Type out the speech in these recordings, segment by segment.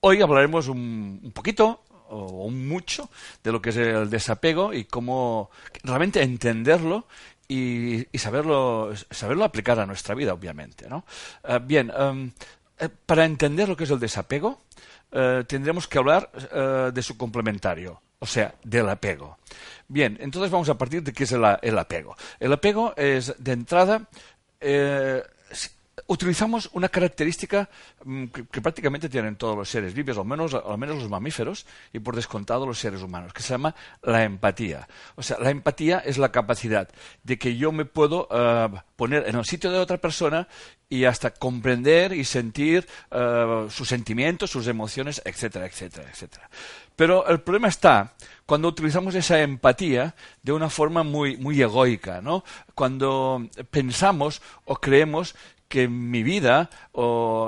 Hoy hablaremos un, un poquito o un mucho de lo que es el desapego y cómo realmente entenderlo y, saberlo, saberlo aplicar a nuestra vida, obviamente. ¿no? Eh, bien, eh, para entender lo que es el desapego, eh, tendremos que hablar de su complementario, o sea, del apego. Bien, entonces vamos a partir de qué es el, apego. El apego es, de entrada, utilizamos una característica mm, que, prácticamente tienen todos los seres vivos, al menos, al menos los mamíferos y por descontado los seres humanos, que se llama la empatía. O sea, la empatía es la capacidad de que yo me puedo eh, poner en el sitio de otra persona y hasta comprender y sentir eh, sus sentimientos, sus emociones, etcétera, etcétera, etcétera. Pero el problema está cuando utilizamos esa empatía de una forma muy, muy egoica, ¿no? Cuando pensamos o creemos que mi vida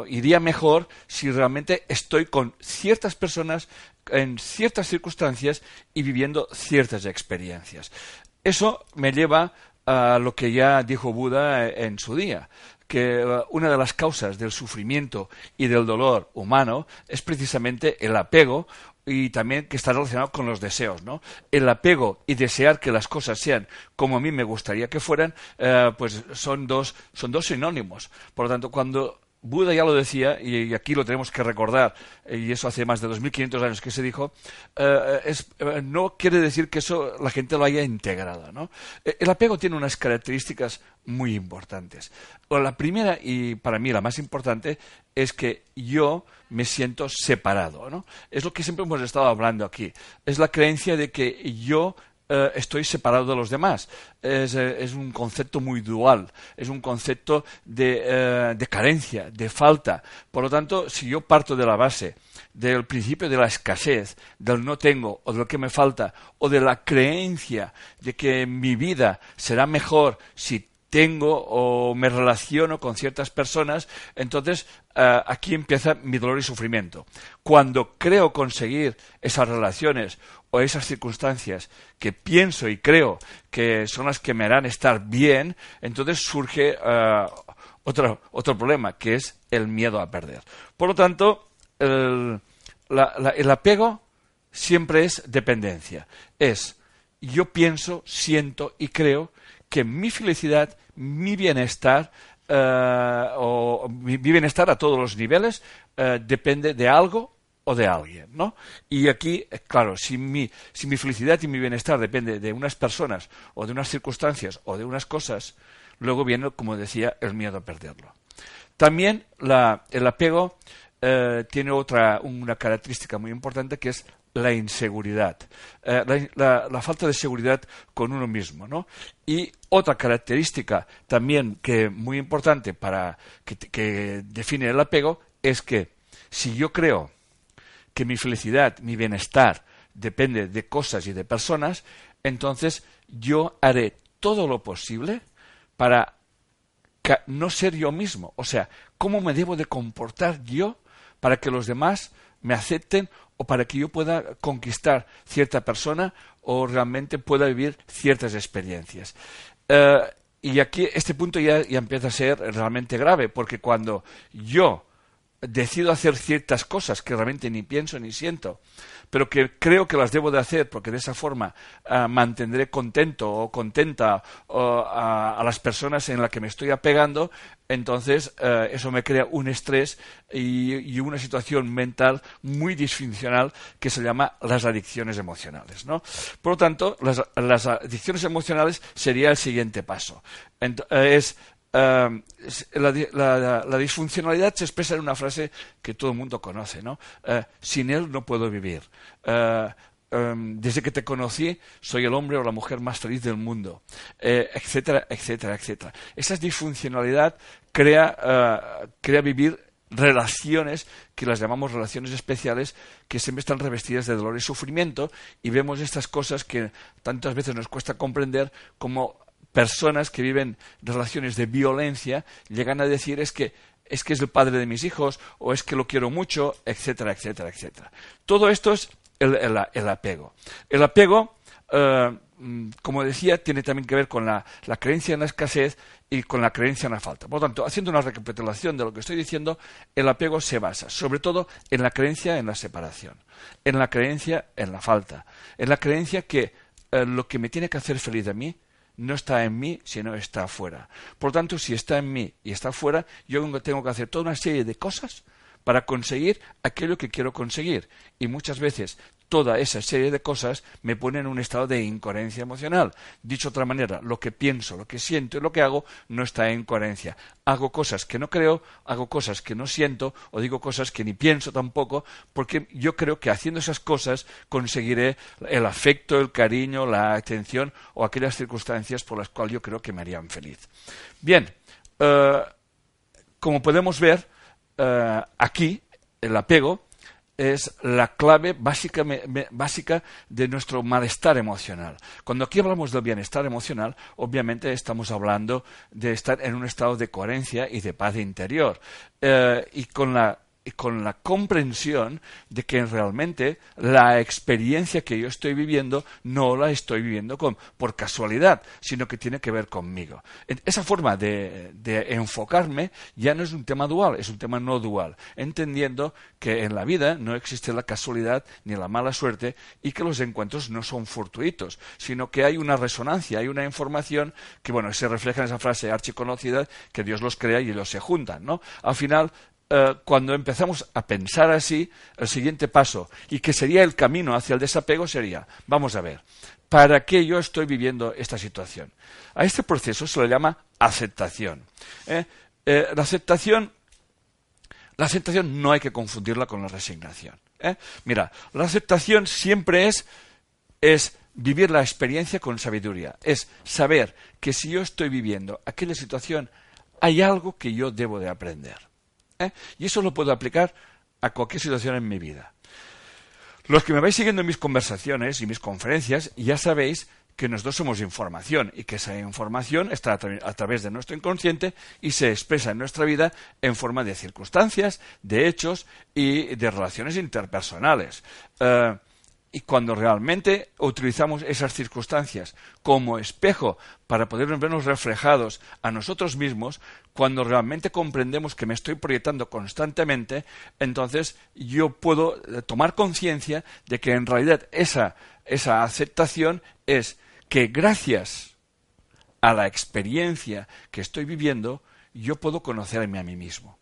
iría mejor si realmente estoy con ciertas personas en ciertas circunstancias y viviendo ciertas experiencias. Eso me lleva a lo que ya dijo Buda en su día, que eh, una de las causas del sufrimiento y del dolor humano es precisamente el apego y también que está relacionado con los deseos, ¿no? El apego y desear que las cosas sean como a mí me gustaría que fueran, eh, pues son dos, son dos sinónimos. Por lo tanto, cuando Buda ya lo decía, y aquí lo tenemos que recordar, y eso hace más de 2.500 años que se dijo, eh, es- eh, no quiere decir que eso la gente lo haya integrado. ¿no? Eh, El apego tiene unas características muy importantes. La primera, y para mí la más importante, es que yo me siento separado. ¿no? Es lo que siempre hemos estado hablando aquí. Es la creencia de que yo eh, estoy separado de los demás. Es, eh, es un concepto muy dual, es un concepto de, eh, de carencia, de falta. Por lo tanto, si yo parto de la base del principio de la escasez, del no tengo o de lo que me falta, o de la creencia de que mi vida será mejor si tengo o me relaciono con ciertas personas, entonces eh, aquí empieza mi dolor y sufrimiento. Cuando creo conseguir esas relaciones o esas circunstancias que pienso y creo que son las que me harán estar bien, entonces surge eh, otro, otro problema, que es el miedo a perder. Por lo tanto, el, la- la- el apego siempre es dependencia. Es yo pienso, siento y creo que mi felicidad, mi bienestar eh, o mi, bienestar a todos los niveles eh, depende de algo o de alguien, ¿no? Y aquí, claro, si mi, si mi felicidad y mi bienestar depende de unas personas o de unas circunstancias o de unas cosas, luego viene, como decía, el miedo a perderlo. También la- el apego eh, tiene otra una característica muy importante que es la inseguridad, eh, la, falta de seguridad con uno mismo, ¿no? Y otra característica también que muy importante para que, que define el apego es que si yo creo que mi felicidad, mi bienestar depende de cosas y de personas, entonces yo haré todo lo posible para no ser yo mismo. O sea, ¿cómo me debo de comportar yo para que los demás me acepten o para que yo pueda conquistar cierta persona o realmente pueda vivir ciertas experiencias? Eh, y aquí este punto ya, ya empieza a ser realmente grave, porque cuando yo decido hacer ciertas cosas que realmente ni pienso ni siento, pero que creo que las debo de hacer porque de esa forma ah, mantendré contento o contenta a, a las personas en las que me estoy apegando, entonces eh, eso me crea un estrés y, una situación mental muy disfuncional que se llama las adicciones emocionales. ¿no? Por lo tanto, las, las adicciones emocionales sería el siguiente paso. Es es- la, di- la- la- la disfuncionalidad se expresa en una frase que todo el mundo conoce, ¿no? Eh, sin él no puedo vivir. Eh, em, desde que te conocí, soy el hombre o la mujer más feliz del mundo, eh, etcétera, etcétera, etcétera. Esa disfuncionalidad crea, crea vivir relaciones que las llamamos relaciones especiales que siempre están revestidas de dolor y sufrimiento y vemos estas cosas que tantas veces nos cuesta comprender como personas que viven relaciones de violencia llegan a decir es que es que es el padre de mis hijos o es que lo quiero mucho, etcétera, etcétera, etcétera. Todo esto es el, apego. El apego, eh, mm, como decía, tiene también que ver con la, la, creencia en la escasez y con la creencia en la falta. Por lo tanto, haciendo una recapitulación de lo que estoy diciendo, el apego se basa sobre todo en la creencia en la separación, en la creencia en la falta, en la creencia que eh, lo que me tiene que hacer feliz a mí no está en mí, sino está afuera. Por lo tanto, si está en mí y está afuera, yo tengo que hacer toda una serie de cosas para conseguir aquello que quiero conseguir. Y muchas veces toda esa serie de cosas me ponen en un estado de incoherencia emocional. Dicho de otra manera, lo que pienso, lo que siento y lo que hago no está en coherencia. Hago cosas que no creo, hago cosas que no siento o digo cosas que ni pienso tampoco, porque yo creo que haciendo esas cosas conseguiré el afecto, el cariño, la atención o aquellas circunstancias por las cuales yo creo que me harían feliz. Bien, eh, como podemos ver, eh, aquí el apego es la clave básica, básica, de nuestro malestar emocional. Cuando aquí hablamos del bienestar emocional, obviamente estamos hablando de estar en un estado de coherencia y de paz interior. Eh, y con la con la comprensión de que realmente la experiencia que yo estoy viviendo no la estoy viviendo por casualidad, sino que tiene que ver conmigo. Esa forma de, enfocarme ya no es un tema dual, es un tema no dual, entendiendo que en la vida no existe la casualidad ni la mala suerte y que los encuentros no son fortuitos, sino que hay una resonancia, hay una información que, bueno, se refleja en esa frase archiconocida que Dios los crea y ellos se juntan, ¿no? Al final, eh, cuando empezamos a pensar así, el siguiente paso, y que sería el camino hacia el desapego, sería, vamos a ver, ¿para qué yo estoy viviendo esta situación? A este proceso se le llama aceptación. ¿eh? Eh, la aceptación la aceptación no hay que confundirla con la resignación. Mira, la aceptación siempre es, es vivir la experiencia con sabiduría. Es saber que si yo estoy viviendo aquella situación, hay algo que yo debo de aprender. ¿Eh? Y eso lo puedo aplicar a cualquier situación en mi vida. Los que me vais siguiendo en mis conversaciones y mis conferencias ya sabéis que nosotros somos información y que esa información está a, través de nuestro inconsciente y se expresa en nuestra vida en forma de circunstancias, de hechos y de relaciones interpersonales. Eh, y cuando realmente utilizamos esas circunstancias como espejo para poder vernos reflejados a nosotros mismos, cuando realmente comprendemos que me estoy proyectando constantemente, entonces yo puedo eh, tomar conciencia de que en realidad esa, esa aceptación es que gracias a la experiencia que estoy viviendo, yo puedo conocerme a mí mismo.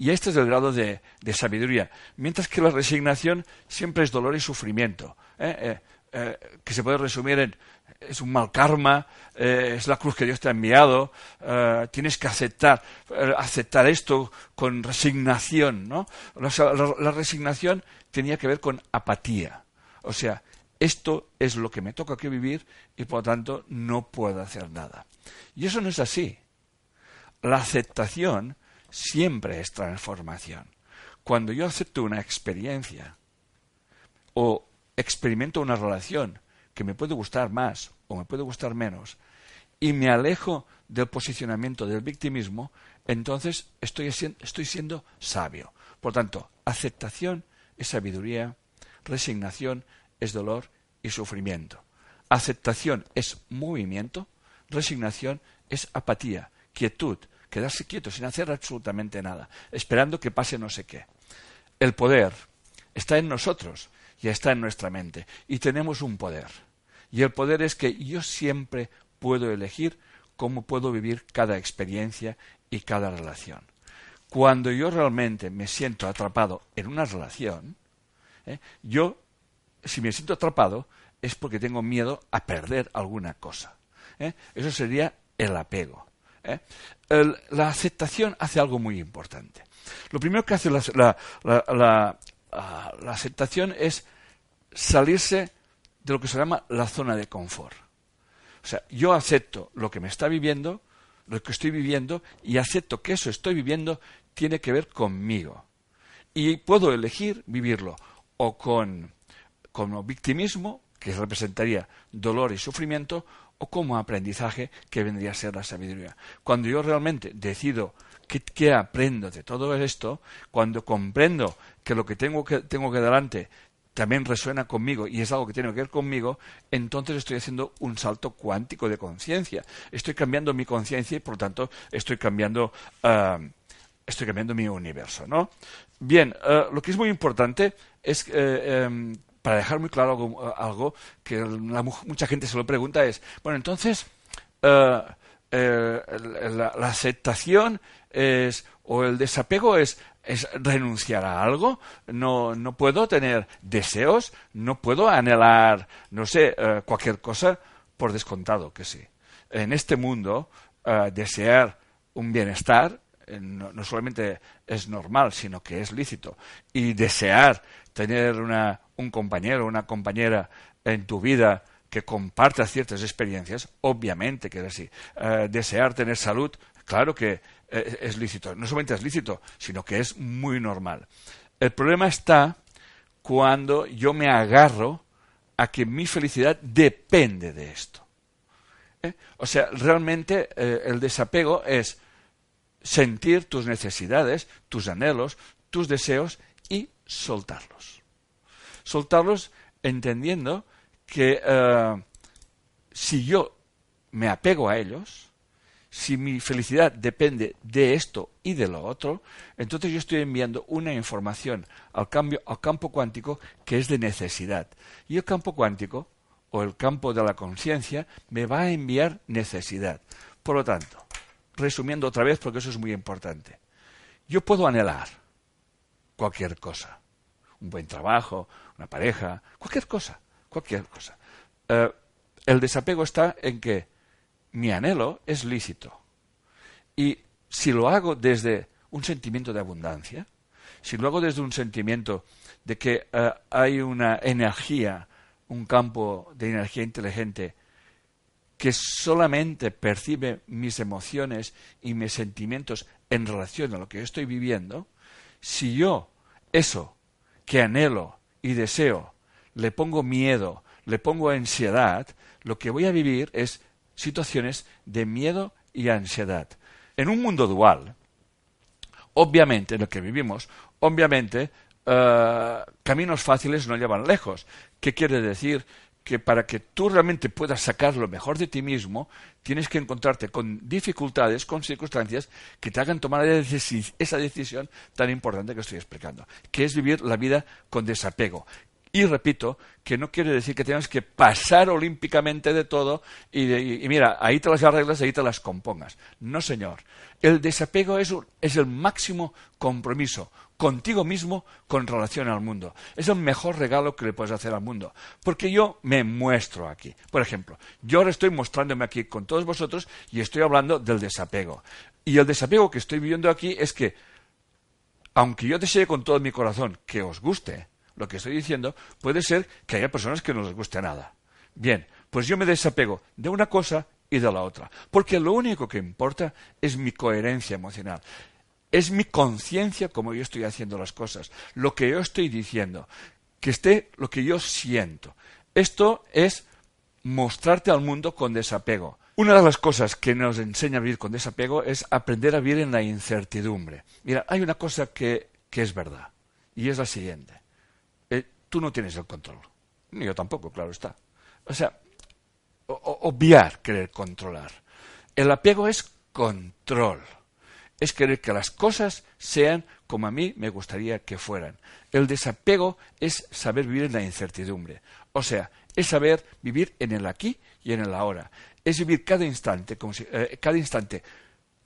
Y este es el grado de, sabiduría. Mientras que la resignación siempre es dolor y sufrimiento, ¿eh? Eh, eh, que se puede resumir en es un mal karma, es la cruz que Dios te ha enviado, tienes que aceptar, aceptar esto con resignación, ¿no? la resignación tenía que ver con apatía. O sea, esto es lo que me toca que vivir y por lo tanto no puedo hacer nada. Y eso no es así. La aceptación siempre es transformación. Cuando yo acepto una experiencia o experimento una relación que me puede gustar más o me puede gustar menos y me alejo del posicionamiento del victimismo, entonces estoy, estoy siendo sabio. Por tanto, aceptación es sabiduría, resignación es dolor y sufrimiento. Aceptación es movimiento, resignación es apatía, quietud, quedarse quieto sin hacer absolutamente nada, esperando que pase no sé qué. El poder está en nosotros y está en nuestra mente. Y tenemos un poder. Y el poder es que yo siempre puedo elegir cómo puedo vivir cada experiencia y cada relación. Cuando yo realmente me siento atrapado en una relación, ¿eh? yo, si me siento atrapado, es porque tengo miedo a perder alguna cosa. ¿eh? Eso sería el apego. ¿Eh? la aceptación hace algo muy importante. Lo primero que hace la, la, aceptación es salirse de lo que se llama la zona de confort. O sea, yo acepto lo que me está viviendo lo que estoy viviendo y acepto que eso estoy viviendo tiene que ver conmigo. Y puedo elegir vivirlo o con como victimismo, que representaría dolor y sufrimiento, o como aprendizaje, que vendría a ser la sabiduría. Cuando yo realmente decido qué, aprendo de todo esto, cuando comprendo que lo que tengo que tengo que delante también resuena conmigo y es algo que tiene que ver conmigo, entonces estoy haciendo un salto cuántico de conciencia. Estoy cambiando mi conciencia y por lo tanto estoy cambiando, ah, estoy cambiando mi universo. ¿no? Bien, ah, lo que es muy importante es, eh, em, para dejar muy claro algo, que mucha gente se lo pregunta, es, bueno, entonces, ah, eh, la, aceptación es, o el desapego es es renunciar a algo. No, no puedo tener deseos, no puedo anhelar, no sé, eh, cualquier cosa por descontado que sí. En este mundo, eh, desear un bienestar no, no, solamente es normal, sino que es lícito. Y desear tener una, un compañero o una compañera en tu vida que comparta ciertas experiencias, obviamente que es así. desear tener salud, claro que eh, es lícito. No solamente es lícito, sino que es muy normal. El problema está cuando yo me agarro a que mi felicidad depende de esto. ¿Eh? O sea, realmente eh, el desapego es sentir tus necesidades, tus anhelos, tus deseos y soltarlos. Soltarlos entendiendo que si yo me apego a ellos, si mi felicidad depende de esto y de lo otro, entonces yo estoy enviando una información al, cambio, al campo cuántico que es de necesidad. Y el campo cuántico, o el campo de la conciencia, me va a enviar necesidad. Por lo tanto, resumiendo otra vez, porque eso es muy importante, yo puedo anhelar cualquier cosa, un buen trabajo, una pareja, cualquier cosa, cualquier cosa. Eh, el desapego está en que mi anhelo es lícito. Y si lo hago desde un sentimiento de abundancia, si lo hago desde un sentimiento de que eh, hay una energía, un campo de energía inteligente que solamente percibe mis emociones y mis sentimientos en relación a lo que estoy viviendo, si yo eso que anhelo y deseo le pongo miedo, le pongo ansiedad, lo que voy a vivir es situaciones de miedo y ansiedad. En un mundo dual, obviamente, en el que vivimos, obviamente, eh, caminos fáciles no llevan lejos. ¿Qué quiere decir? Que para que tú realmente puedas sacar lo mejor de ti mismo, tienes que encontrarte con dificultades, con circunstancias que te hagan tomar esa decisión tan importante que estoy explicando, que es vivir la vida con desapego, y repito, que no quiere decir que tengas que pasar olímpicamente de todo y, mira, ahí te las arreglas, ahí te las compongas. No, señor. El desapego es, es el máximo compromiso contigo mismo con relación al mundo. Es el mejor regalo que le puedes hacer al mundo. Porque yo me muestro aquí. Por ejemplo, yo ahora estoy mostrándome aquí con todos vosotros y estoy hablando del desapego. Y el desapego que estoy viviendo aquí es que, aunque yo desee con todo mi corazón que os guste, lo que estoy diciendo, puede ser que haya personas que no les guste nada. Bien, pues yo me desapego de una cosa y de la otra, porque lo único que importa es mi coherencia emocional. Es mi conciencia como yo estoy haciendo las cosas, lo que yo estoy diciendo, que esté lo que yo siento. Esto es mostrarte al mundo con desapego. Una de las cosas que nos enseña a vivir con desapego es aprender a vivir en la incertidumbre. Mira, hay una cosa que, que es verdad, y es la siguiente tú no tienes el control. Ni yo tampoco, claro está. O sea, obviar querer controlar. El apego es control. Es querer que las cosas sean como a mí me gustaría que fueran. El desapego es saber vivir en la incertidumbre. O sea, es saber vivir en el aquí y en el ahora. Es vivir cada instante como, eh, cada instante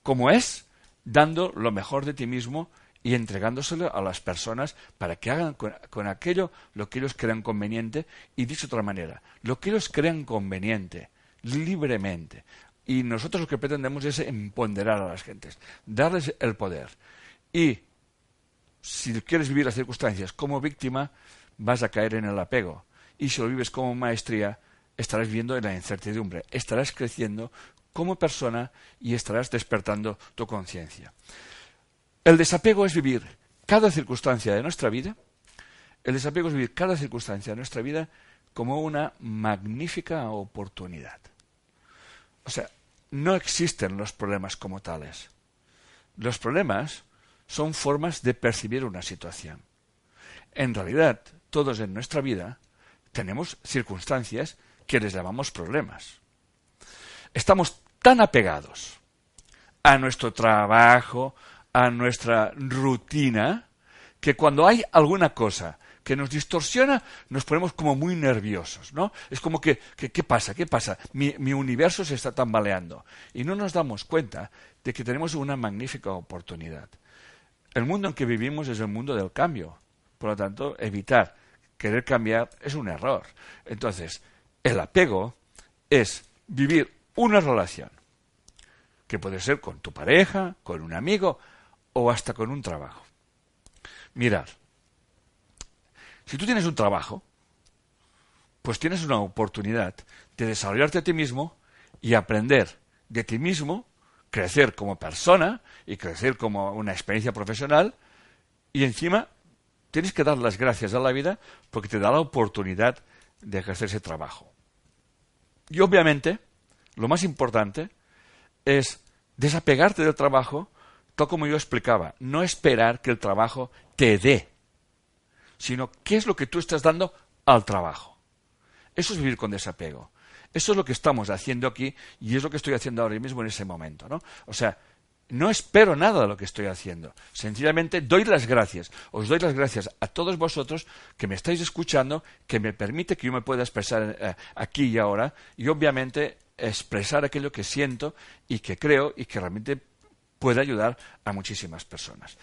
como es, dando lo mejor de ti mismo y entregándoselo a las personas para que hagan con, aquello lo que ellos crean conveniente y dicho de otra manera, lo que ellos crean conveniente, libremente. Y nosotros lo que pretendemos es empoderar a las gentes, darles el poder. Y si quieres vivir las circunstancias como víctima, vas a caer en el apego. Y si lo vives como maestría, estarás viviendo en la incertidumbre, estarás creciendo como persona y estarás despertando tu conciencia. El desapego es vivir cada circunstancia de nuestra vida, el desapego es vivir cada circunstancia de nuestra vida como una magnífica oportunidad. O sea, no existen los problemas como tales. Los problemas son formas de percibir una situación. En realidad, todos en nuestra vida tenemos circunstancias que les llamamos problemas. Estamos tan apegados a nuestro trabajo, a nuestra rutina, que cuando hay alguna cosa que nos distorsiona, nos ponemos como muy nerviosos, ¿no? Es como que, ¿qué pasa? ¿Qué pasa? Mi, mi universo se está tambaleando. Y no nos damos cuenta de que tenemos una magnífica oportunidad. El mundo en que vivimos es el mundo del cambio. Por lo tanto, evitar querer cambiar es un error. Entonces, el apego es vivir una relación, que puede ser con tu pareja, con un amigo o hasta con un trabajo. Mirad, si tú tienes un trabajo, pues tienes una oportunidad de desarrollarte a ti mismo y aprender de ti mismo, crecer como persona y crecer como una experiencia profesional y encima tienes que dar las gracias a la vida porque te da la oportunidad de ejercer ese trabajo. Y obviamente, lo más importante es desapegarte del trabajo, tal como yo explicaba, no esperar que el trabajo te dé sino qué es lo que tú estás dando al trabajo. Eso es vivir con desapego. Eso es lo que estamos haciendo aquí y es lo que estoy haciendo ahora mismo en ese momento, ¿no? O sea, no espero nada de lo que estoy haciendo. Sencillamente doy las gracias. Os doy las gracias a todos vosotros que me estáis escuchando, que me permite que yo me pueda expresar eh, aquí y ahora y obviamente expresar aquello que siento y que creo y que realmente puede ayudar a muchísimas personas.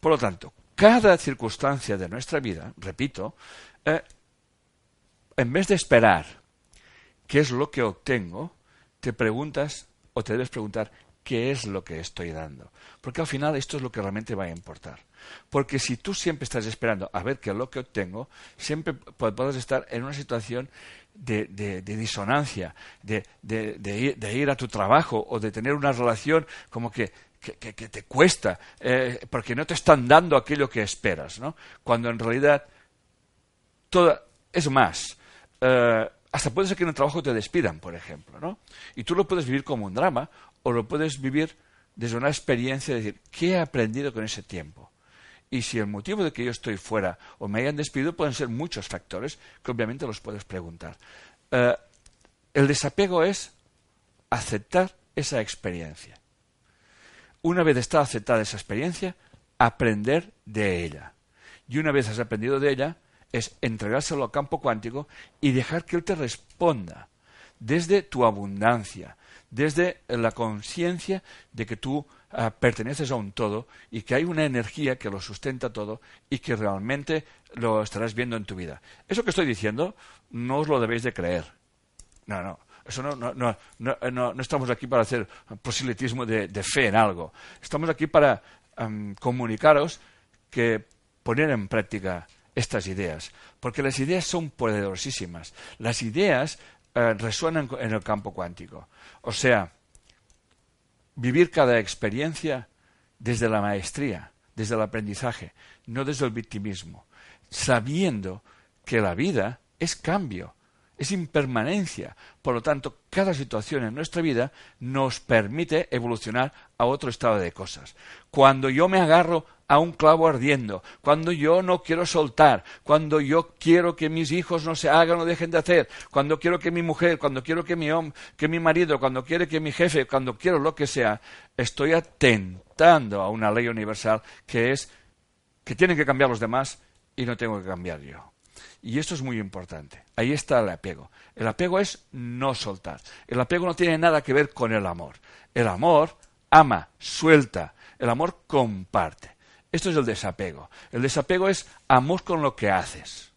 Por lo tanto, cada circunstancia de nuestra vida, repito, eh, en vez de esperar qué es lo que obtengo, te preguntas o te debes preguntar qué es lo que estoy dando. Porque al final esto es lo que realmente va a importar. Porque si tú siempre estás esperando a ver qué es lo que obtengo, siempre puedes estar en una situación de, disonancia, de, de, ir a tu trabajo o de tener una relación como que que, te cuesta, eh, porque no te están dando aquello que esperas. Cuando en realidad toda, es más, eh, hasta puede ser que en el trabajo te despidan, por ejemplo. Y tú lo puedes vivir como un drama o lo puedes vivir desde una experiencia de decir, ¿qué he aprendido con ese tiempo? Y si el motivo de que yo estoy fuera o me hayan despedido pueden ser muchos factores que obviamente los puedes preguntar. Eh, el desapego es aceptar esa experiencia una vez está aceptada esa experiencia, aprender de ella. Y una vez has aprendido de ella, es entregárselo al campo cuántico y dejar que él te responda desde tu abundancia, desde la conciencia de que tú ah, perteneces a un todo y que hay una energía que lo sustenta todo y que realmente lo estarás viendo en tu vida. Eso que estoy diciendo no os lo debéis de creer. No, no. Eso no, no, no, no, estamos aquí para hacer proselitismo de, fe en algo. Estamos aquí para em, comunicaros que poner en práctica estas ideas, porque las ideas son poderosísimas. Las ideas eh, resuenan en el campo cuántico. O sea, vivir cada experiencia desde la maestría, desde el aprendizaje, no desde el victimismo, sabiendo que la vida es cambio, es impermanencia. Por lo tanto, cada situación en nuestra vida nos permite evolucionar a otro estado de cosas. Cuando yo me agarro a un clavo ardiendo, cuando yo no quiero soltar, cuando yo quiero que mis hijos no se hagan o dejen de hacer, cuando quiero que mi mujer, cuando quiero que mi hombre, que mi marido, cuando quiere que mi jefe, cuando quiero lo que sea, estoy atentando a una ley universal que es que tienen que cambiar los demás y no tengo que cambiar yo. Y esto es muy importante. Ahí está el apego. El apego es no soltar. El apego no tiene nada que ver con el amor. El amor ama, suelta. El amor comparte. Esto es el desapego. El desapego es amor con lo que haces.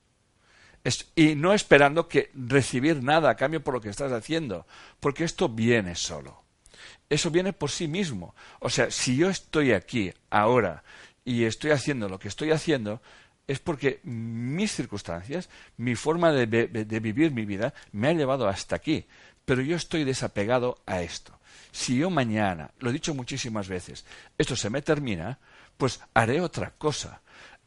y no esperando que recibir nada a cambio por lo que estás haciendo, porque esto viene solo. Eso viene por sí mismo. O sea, si yo estoy aquí ahora y estoy haciendo lo que estoy haciendo, es porque mis circunstancias, mi forma de, vivir mi vida me ha llevado hasta aquí. Pero yo estoy desapegado a esto. si yo mañana, lo he dicho muchísimas veces, esto se me termina, pues haré otra cosa.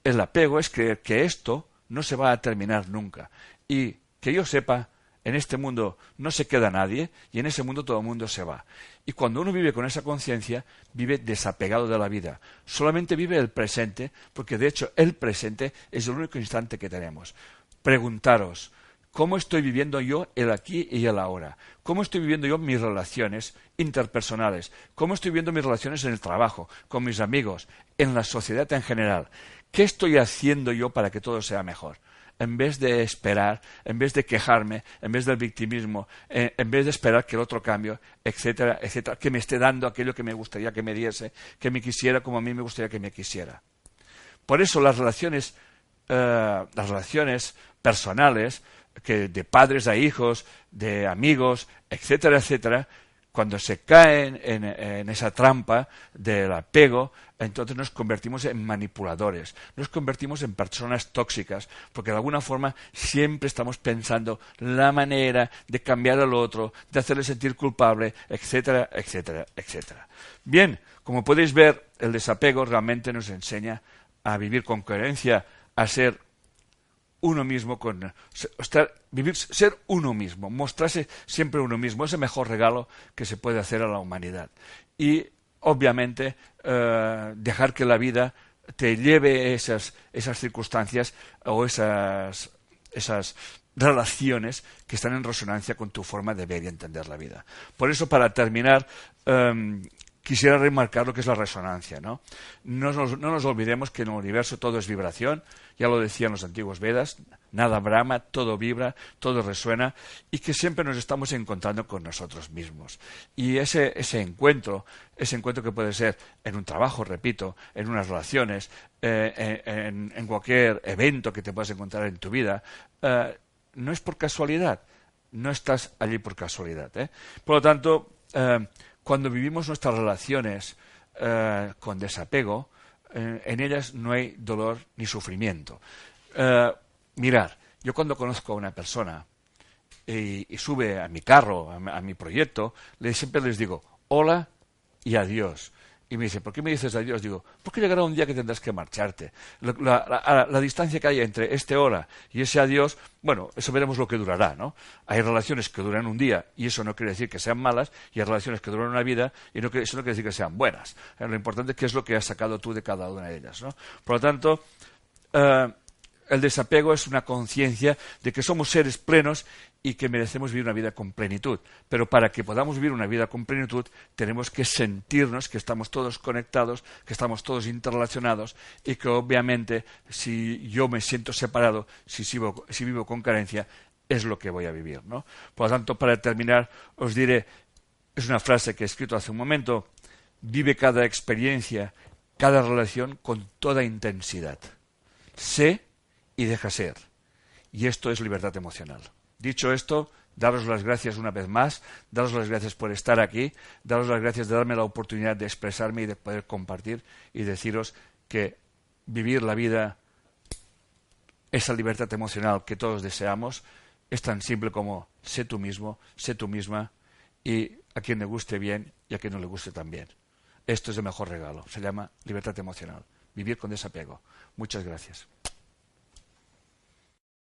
El apego es creer que esto no se va a terminar nunca. Y que yo sepa, en este mundo no se queda nadie y en ese mundo todo el mundo se va. Y cuando uno vive con esa conciencia, vive desapegado de la vida. Solamente vive el presente, porque de hecho el presente es el único instante que tenemos. Preguntaros, ¿cómo estoy viviendo yo el aquí y el ahora? ¿Cómo estoy viviendo yo mis relaciones interpersonales? ¿Cómo estoy viviendo mis relaciones en el trabajo, con mis amigos, en la sociedad en general? ¿Qué estoy haciendo yo para que todo sea mejor? En vez de esperar, en vez de quejarme, en vez del victimismo, eh, en, vez de esperar que el otro cambie, etcétera, etcétera, que me esté dando aquello que me gustaría que me diese, que me quisiera como a mí me gustaría que me quisiera. Por eso las relaciones, eh, las relaciones personales, que de padres a hijos, de amigos, etcétera, etcétera, cuando se caen en, esa trampa del apego, entonces nos convertimos en manipuladores, nos convertimos en personas tóxicas, porque de alguna forma siempre estamos pensando la manera de cambiar al otro, de hacerle sentir culpable, etcétera, etcétera, etcétera. Bien, como podéis ver, el desapego realmente nos enseña a vivir con coherencia, a ser uno mismo, con estar, vivir, ser uno mismo, mostrarse siempre uno mismo, es el mejor regalo que se puede hacer a la humanidad. Y obviamente eh, dejar que la vida te lleve esas, esas circunstancias o esas, esas relaciones que están en resonancia con tu forma de ver y entender la vida. Por eso, para terminar, em, quisiera remarcar lo que es la resonancia. ¿no? No, nos, olvidemos que en el universo todo es vibración, ya lo decían los antiguos Vedas, nada brama, todo vibra, todo resuena, y que siempre nos estamos encontrando con nosotros mismos. Y ese, ese encuentro, ese encuentro que puede ser en un trabajo, repito, en unas relaciones, eh, en, cualquier evento que te puedas encontrar en tu vida, eh, no es por casualidad, no estás allí por casualidad. ¿eh? Por lo tanto, cuando vivimos nuestras relaciones eh, con desapego, eh, en ellas no hay dolor ni sufrimiento. Eh, mirar, yo cuando conozco a una persona y, sube a mi carro, a, mi proyecto, le, siempre les digo hola y adiós. Y me dice, ¿por qué me dices adiós? Digo, porque llegará un día que tendrás que marcharte. La, distancia que hay entre este hora y ese adiós, bueno, eso veremos lo que durará, ¿no? Hay relaciones que duran un día y eso no quiere decir que sean malas, y hay relaciones que duran una vida y no, eso no quiere decir que sean buenas. Eh, lo importante es qué es lo que has sacado tú de cada una de ellas, ¿no? Por lo tanto, eh, el desapego es una conciencia de que somos seres plenos y que merecemos vivir una vida con plenitud. Pero para que podamos vivir una vida con plenitud, tenemos que sentirnos que estamos todos conectados, que estamos todos interrelacionados y que obviamente si yo me siento separado, si, vivo con carencia, es lo que voy a vivir. ¿no? Por lo tanto, para terminar, os diré, es una frase que he escrito hace un momento, vive cada experiencia, cada relación con toda intensidad. Sé y deja ser. Y esto es libertad emocional. Dicho esto, daros las gracias una vez más, daros las gracias por estar aquí, daros las gracias de darme la oportunidad de expresarme y de poder compartir y deciros que vivir la vida, esa libertad emocional que todos deseamos, es tan simple como sé tú mismo, sé tú misma y a quien le guste bien y a quien no le guste también. Esto es el mejor regalo, se llama libertad emocional, vivir con desapego. Muchas gracias.